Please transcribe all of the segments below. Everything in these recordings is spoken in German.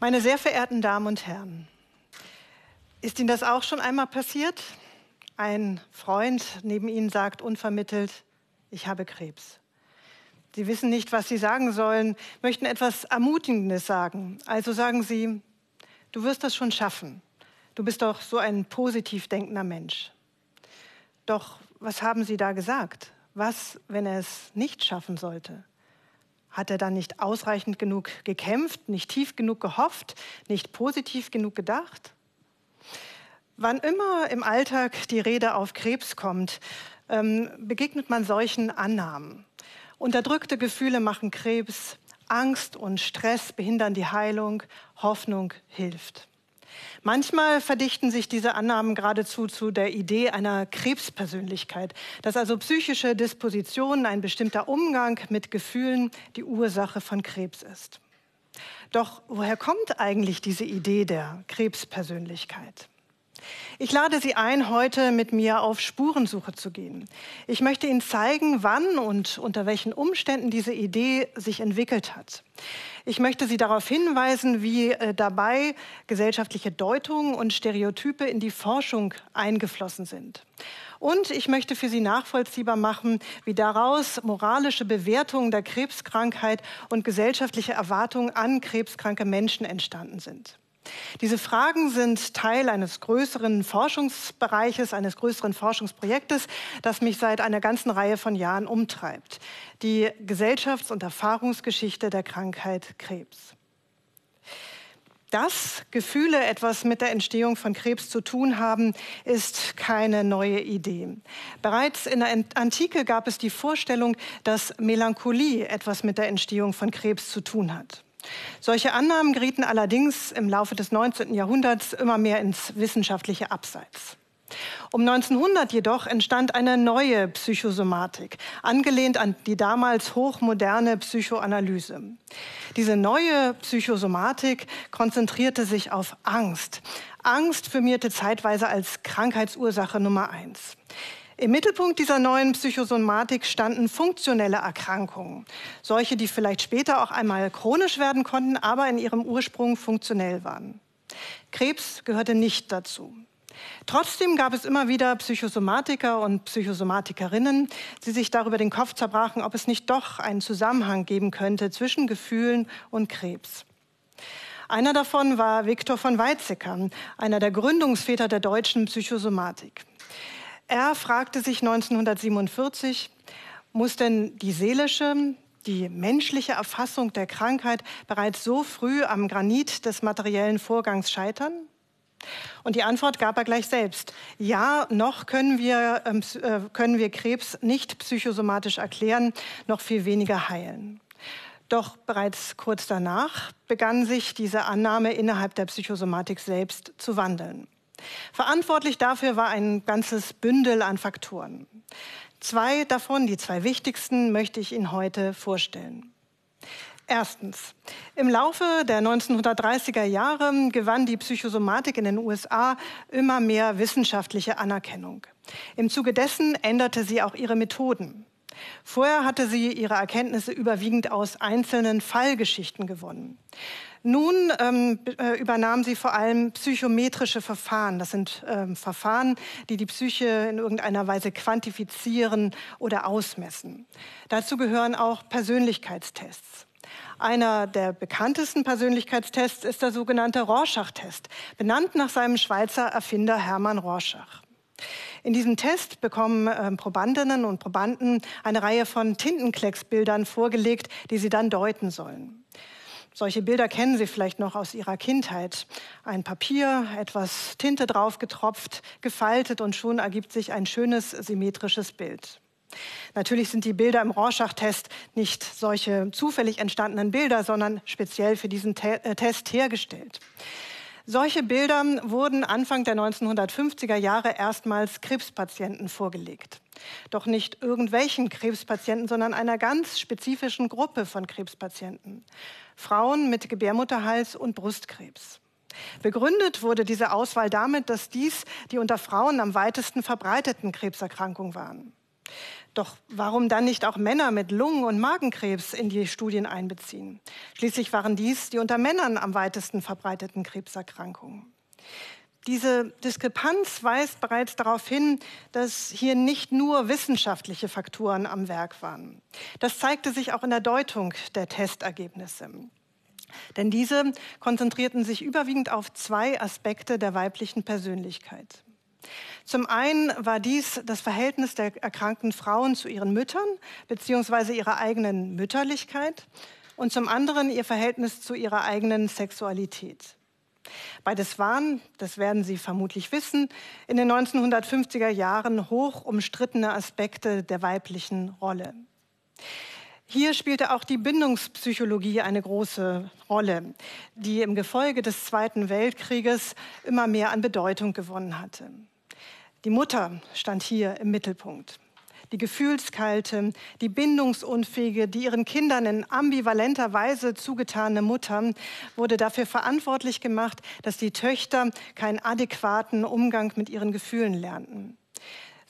Meine sehr verehrten Damen und Herren, ist Ihnen das auch schon einmal passiert? Ein Freund neben Ihnen sagt unvermittelt, ich habe Krebs. Sie wissen nicht, was Sie sagen sollen, möchten etwas Ermutigendes sagen. Also sagen Sie, du wirst das schon schaffen. Du bist doch so ein positiv denkender Mensch. Doch was haben Sie da gesagt? Was, wenn er es nicht schaffen sollte? Hat er dann nicht ausreichend genug gekämpft, nicht tief genug gehofft, nicht positiv genug gedacht? Wann immer im Alltag die Rede auf Krebs kommt, ähm, begegnet man solchen Annahmen. Unterdrückte Gefühle machen Krebs, Angst und Stress behindern die Heilung, Hoffnung hilft. Manchmal verdichten sich diese Annahmen geradezu zu der Idee einer Krebspersönlichkeit, dass also psychische Dispositionen, ein bestimmter Umgang mit Gefühlen die Ursache von Krebs ist. Doch woher kommt eigentlich diese Idee der Krebspersönlichkeit? Ich lade Sie ein, heute mit mir auf Spurensuche zu gehen. Ich möchte Ihnen zeigen, wann und unter welchen Umständen diese Idee sich entwickelt hat. Ich möchte Sie darauf hinweisen, wie äh, dabei gesellschaftliche Deutungen und Stereotype in die Forschung eingeflossen sind. Und ich möchte für Sie nachvollziehbar machen, wie daraus moralische Bewertungen der Krebskrankheit und gesellschaftliche Erwartungen an krebskranke Menschen entstanden sind. Diese Fragen sind Teil eines größeren Forschungsbereiches, eines größeren Forschungsprojektes, das mich seit einer ganzen Reihe von Jahren umtreibt. Die Gesellschafts- und Erfahrungsgeschichte der Krankheit Krebs. Dass Gefühle etwas mit der Entstehung von Krebs zu tun haben, ist keine neue Idee. Bereits in der Antike gab es die Vorstellung, dass Melancholie etwas mit der Entstehung von Krebs zu tun hat. Solche Annahmen gerieten allerdings im Laufe des 19. Jahrhunderts immer mehr ins wissenschaftliche Abseits. Um 1900 jedoch entstand eine neue Psychosomatik, angelehnt an die damals hochmoderne Psychoanalyse. Diese neue Psychosomatik konzentrierte sich auf Angst. Angst firmierte zeitweise als Krankheitsursache Nummer eins. Im Mittelpunkt dieser neuen Psychosomatik standen funktionelle Erkrankungen. Solche, die vielleicht später auch einmal chronisch werden konnten, aber in ihrem Ursprung funktionell waren. Krebs gehörte nicht dazu. Trotzdem gab es immer wieder Psychosomatiker und Psychosomatikerinnen, die sich darüber den Kopf zerbrachen, ob es nicht doch einen Zusammenhang geben könnte zwischen Gefühlen und Krebs. Einer davon war Viktor von Weizsäcker, einer der Gründungsväter der deutschen Psychosomatik. Er fragte sich 1947, muss denn die seelische, die menschliche Erfassung der Krankheit bereits so früh am Granit des materiellen Vorgangs scheitern? Und die Antwort gab er gleich selbst. Ja, noch können wir, ähm, äh, können wir Krebs nicht psychosomatisch erklären, noch viel weniger heilen. Doch bereits kurz danach begann sich diese Annahme innerhalb der Psychosomatik selbst zu wandeln. Verantwortlich dafür war ein ganzes Bündel an Faktoren. Zwei davon, die zwei wichtigsten, möchte ich Ihnen heute vorstellen. Erstens. Im Laufe der 1930er Jahre gewann die Psychosomatik in den USA immer mehr wissenschaftliche Anerkennung. Im Zuge dessen änderte sie auch ihre Methoden. Vorher hatte sie ihre Erkenntnisse überwiegend aus einzelnen Fallgeschichten gewonnen. Nun ähm, äh, übernahm sie vor allem psychometrische Verfahren. Das sind ähm, Verfahren, die die Psyche in irgendeiner Weise quantifizieren oder ausmessen. Dazu gehören auch Persönlichkeitstests. Einer der bekanntesten Persönlichkeitstests ist der sogenannte Rorschach-Test, benannt nach seinem Schweizer Erfinder Hermann Rorschach. In diesem Test bekommen äh, Probandinnen und Probanden eine Reihe von Tintenklecksbildern vorgelegt, die sie dann deuten sollen. Solche Bilder kennen Sie vielleicht noch aus Ihrer Kindheit. Ein Papier, etwas Tinte drauf getropft, gefaltet und schon ergibt sich ein schönes symmetrisches Bild. Natürlich sind die Bilder im Rorschach-Test nicht solche zufällig entstandenen Bilder, sondern speziell für diesen Te äh, Test hergestellt. Solche Bilder wurden Anfang der 1950er Jahre erstmals Krebspatienten vorgelegt. Doch nicht irgendwelchen Krebspatienten, sondern einer ganz spezifischen Gruppe von Krebspatienten. Frauen mit Gebärmutterhals- und Brustkrebs. Begründet wurde diese Auswahl damit, dass dies die unter Frauen am weitesten verbreiteten Krebserkrankungen waren. Doch warum dann nicht auch Männer mit Lungen- und Magenkrebs in die Studien einbeziehen? Schließlich waren dies die unter Männern am weitesten verbreiteten Krebserkrankungen. Diese Diskrepanz weist bereits darauf hin, dass hier nicht nur wissenschaftliche Faktoren am Werk waren. Das zeigte sich auch in der Deutung der Testergebnisse. Denn diese konzentrierten sich überwiegend auf zwei Aspekte der weiblichen Persönlichkeit. Zum einen war dies das Verhältnis der erkrankten Frauen zu ihren Müttern bzw. ihrer eigenen Mütterlichkeit und zum anderen ihr Verhältnis zu ihrer eigenen Sexualität. Beides waren, das werden Sie vermutlich wissen, in den 1950er Jahren hoch umstrittene Aspekte der weiblichen Rolle. Hier spielte auch die Bindungspsychologie eine große Rolle, die im Gefolge des Zweiten Weltkrieges immer mehr an Bedeutung gewonnen hatte. Die Mutter stand hier im Mittelpunkt. Die gefühlskalte, die bindungsunfähige, die ihren Kindern in ambivalenter Weise zugetane Mutter wurde dafür verantwortlich gemacht, dass die Töchter keinen adäquaten Umgang mit ihren Gefühlen lernten.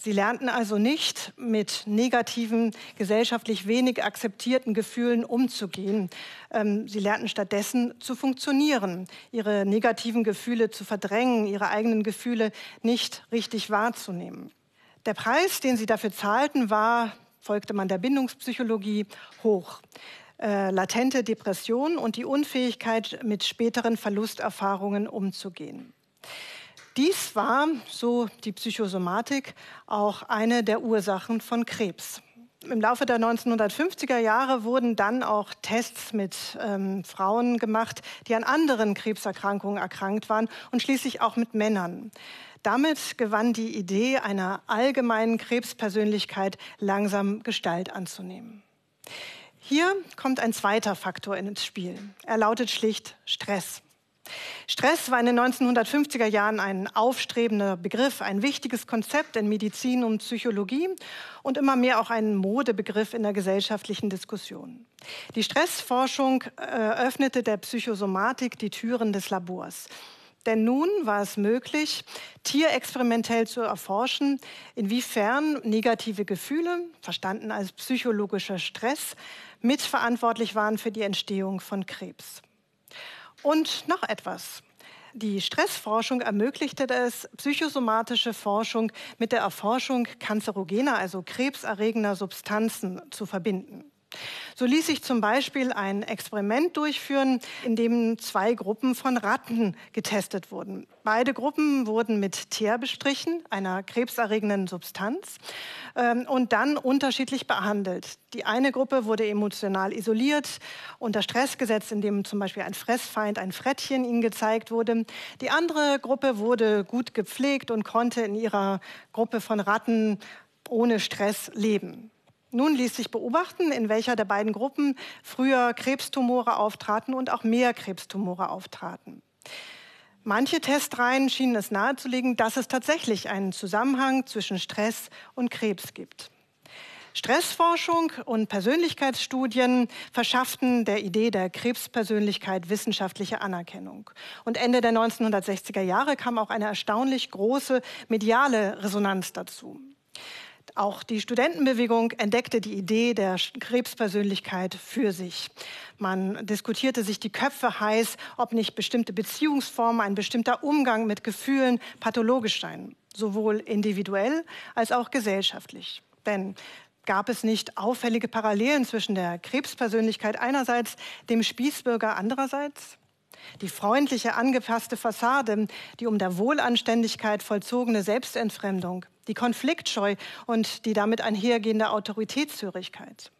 Sie lernten also nicht mit negativen, gesellschaftlich wenig akzeptierten Gefühlen umzugehen. Ähm, sie lernten stattdessen zu funktionieren, ihre negativen Gefühle zu verdrängen, ihre eigenen Gefühle nicht richtig wahrzunehmen. Der Preis, den sie dafür zahlten, war, folgte man der Bindungspsychologie, hoch. Äh, latente Depression und die Unfähigkeit, mit späteren Verlusterfahrungen umzugehen. Dies war, so die Psychosomatik, auch eine der Ursachen von Krebs. Im Laufe der 1950er Jahre wurden dann auch Tests mit ähm, Frauen gemacht, die an anderen Krebserkrankungen erkrankt waren und schließlich auch mit Männern. Damit gewann die Idee einer allgemeinen Krebspersönlichkeit langsam Gestalt anzunehmen. Hier kommt ein zweiter Faktor ins Spiel. Er lautet schlicht Stress. Stress war in den 1950er Jahren ein aufstrebender Begriff, ein wichtiges Konzept in Medizin und Psychologie und immer mehr auch ein Modebegriff in der gesellschaftlichen Diskussion. Die Stressforschung äh, öffnete der Psychosomatik die Türen des Labors. Denn nun war es möglich, tierexperimentell zu erforschen, inwiefern negative Gefühle, verstanden als psychologischer Stress, mitverantwortlich waren für die Entstehung von Krebs. Und noch etwas. Die Stressforschung ermöglichte es, psychosomatische Forschung mit der Erforschung kanzerogener, also krebserregender Substanzen zu verbinden. So ließ sich zum Beispiel ein Experiment durchführen, in dem zwei Gruppen von Ratten getestet wurden. Beide Gruppen wurden mit Teer bestrichen, einer krebserregenden Substanz, ähm, und dann unterschiedlich behandelt. Die eine Gruppe wurde emotional isoliert, unter Stress gesetzt, indem zum Beispiel ein Fressfeind, ein Frettchen ihnen gezeigt wurde. Die andere Gruppe wurde gut gepflegt und konnte in ihrer Gruppe von Ratten ohne Stress leben. Nun ließ sich beobachten, in welcher der beiden Gruppen früher Krebstumore auftraten und auch mehr Krebstumore auftraten. Manche Testreihen schienen es nahezulegen, dass es tatsächlich einen Zusammenhang zwischen Stress und Krebs gibt. Stressforschung und Persönlichkeitsstudien verschafften der Idee der Krebspersönlichkeit wissenschaftliche Anerkennung. Und Ende der 1960er Jahre kam auch eine erstaunlich große mediale Resonanz dazu. Auch die Studentenbewegung entdeckte die Idee der Krebspersönlichkeit für sich. Man diskutierte sich die Köpfe heiß, ob nicht bestimmte Beziehungsformen, ein bestimmter Umgang mit Gefühlen pathologisch seien, sowohl individuell als auch gesellschaftlich. Denn gab es nicht auffällige Parallelen zwischen der Krebspersönlichkeit einerseits, dem Spießbürger andererseits? Die freundliche, angepasste Fassade, die um der Wohlanständigkeit vollzogene Selbstentfremdung, die Konfliktscheu und die damit einhergehende Autoritätshörigkeit.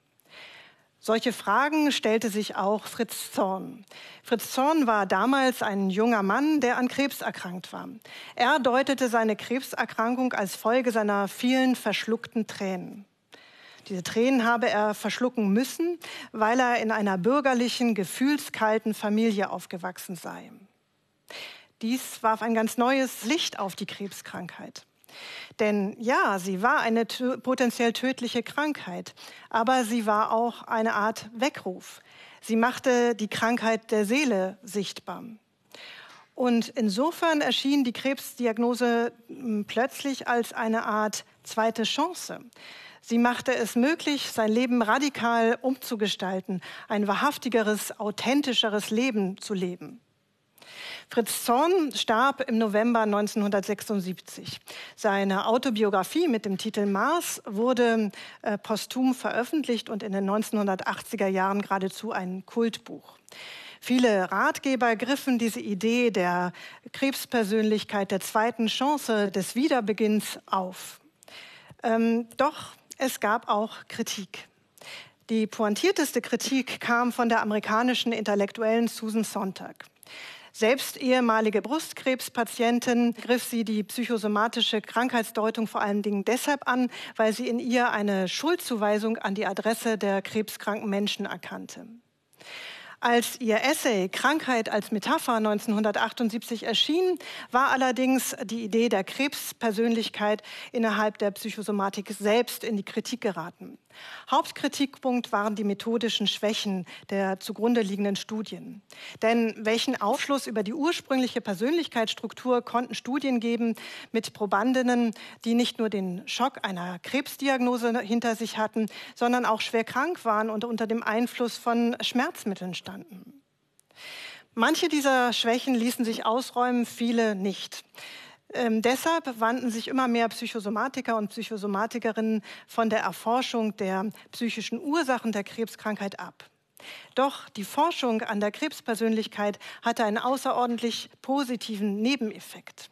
Solche Fragen stellte sich auch Fritz Zorn. Fritz Zorn war damals ein junger Mann, der an Krebs erkrankt war. Er deutete seine Krebserkrankung als Folge seiner vielen verschluckten Tränen. Diese Tränen habe er verschlucken müssen, weil er in einer bürgerlichen, gefühlskalten Familie aufgewachsen sei. Dies warf ein ganz neues Licht auf die Krebskrankheit. Denn ja, sie war eine potenziell tödliche Krankheit, aber sie war auch eine Art Weckruf. Sie machte die Krankheit der Seele sichtbar. Und insofern erschien die Krebsdiagnose hm, plötzlich als eine Art zweite Chance. Sie machte es möglich, sein Leben radikal umzugestalten, ein wahrhaftigeres, authentischeres Leben zu leben. Fritz Zorn starb im November 1976. Seine Autobiografie mit dem Titel Mars wurde äh, posthum veröffentlicht und in den 1980er Jahren geradezu ein Kultbuch. Viele Ratgeber griffen diese Idee der Krebspersönlichkeit, der zweiten Chance, des Wiederbeginns auf. Ähm, doch es gab auch Kritik. Die pointierteste Kritik kam von der amerikanischen Intellektuellen Susan Sontag. Selbst ehemalige Brustkrebspatientin griff sie die psychosomatische Krankheitsdeutung vor allen Dingen deshalb an, weil sie in ihr eine Schuldzuweisung an die Adresse der krebskranken Menschen erkannte. Als ihr Essay Krankheit als Metapher 1978 erschien, war allerdings die Idee der Krebspersönlichkeit innerhalb der Psychosomatik selbst in die Kritik geraten. Hauptkritikpunkt waren die methodischen Schwächen der zugrunde liegenden Studien. Denn welchen Aufschluss über die ursprüngliche Persönlichkeitsstruktur konnten Studien geben mit Probandinnen, die nicht nur den Schock einer Krebsdiagnose hinter sich hatten, sondern auch schwer krank waren und unter dem Einfluss von Schmerzmitteln standen? Manche dieser Schwächen ließen sich ausräumen, viele nicht. Ähm, deshalb wandten sich immer mehr Psychosomatiker und Psychosomatikerinnen von der Erforschung der psychischen Ursachen der Krebskrankheit ab. Doch die Forschung an der Krebspersönlichkeit hatte einen außerordentlich positiven Nebeneffekt.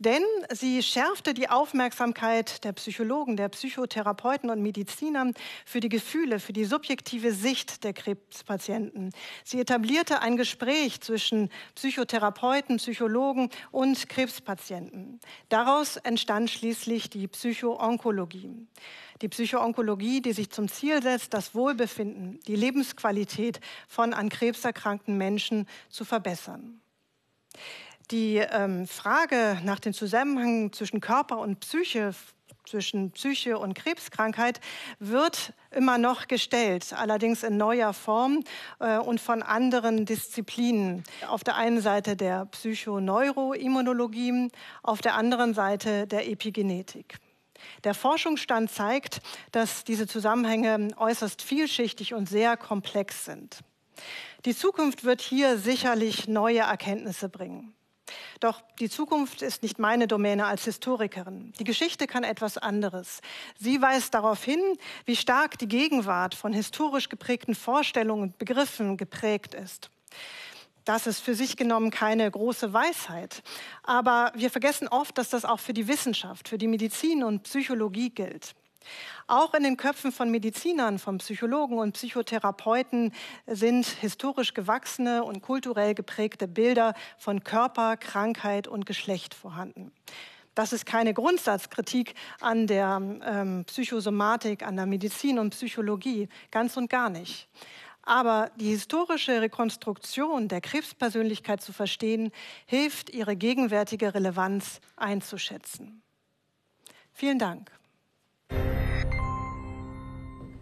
Denn sie schärfte die Aufmerksamkeit der Psychologen, der Psychotherapeuten und Mediziner für die Gefühle, für die subjektive Sicht der Krebspatienten. Sie etablierte ein Gespräch zwischen Psychotherapeuten, Psychologen und Krebspatienten. Daraus entstand schließlich die Psychoonkologie. Die Psychoonkologie, die sich zum Ziel setzt, das Wohlbefinden, die Lebensqualität von an Krebs erkrankten Menschen zu verbessern. Die ähm, Frage nach dem Zusammenhang zwischen Körper und Psyche, zwischen Psyche und Krebskrankheit wird immer noch gestellt, allerdings in neuer Form äh, und von anderen Disziplinen. Auf der einen Seite der Psychoneuroimmunologie, auf der anderen Seite der Epigenetik. Der Forschungsstand zeigt, dass diese Zusammenhänge äußerst vielschichtig und sehr komplex sind. Die Zukunft wird hier sicherlich neue Erkenntnisse bringen. Doch die Zukunft ist nicht meine Domäne als Historikerin. Die Geschichte kann etwas anderes. Sie weist darauf hin, wie stark die Gegenwart von historisch geprägten Vorstellungen und Begriffen geprägt ist. Das ist für sich genommen keine große Weisheit. Aber wir vergessen oft, dass das auch für die Wissenschaft, für die Medizin und Psychologie gilt. Auch in den Köpfen von Medizinern, von Psychologen und Psychotherapeuten sind historisch gewachsene und kulturell geprägte Bilder von Körper, Krankheit und Geschlecht vorhanden. Das ist keine Grundsatzkritik an der ähm, Psychosomatik, an der Medizin und Psychologie, ganz und gar nicht. Aber die historische Rekonstruktion der Krebspersönlichkeit zu verstehen, hilft, ihre gegenwärtige Relevanz einzuschätzen. Vielen Dank.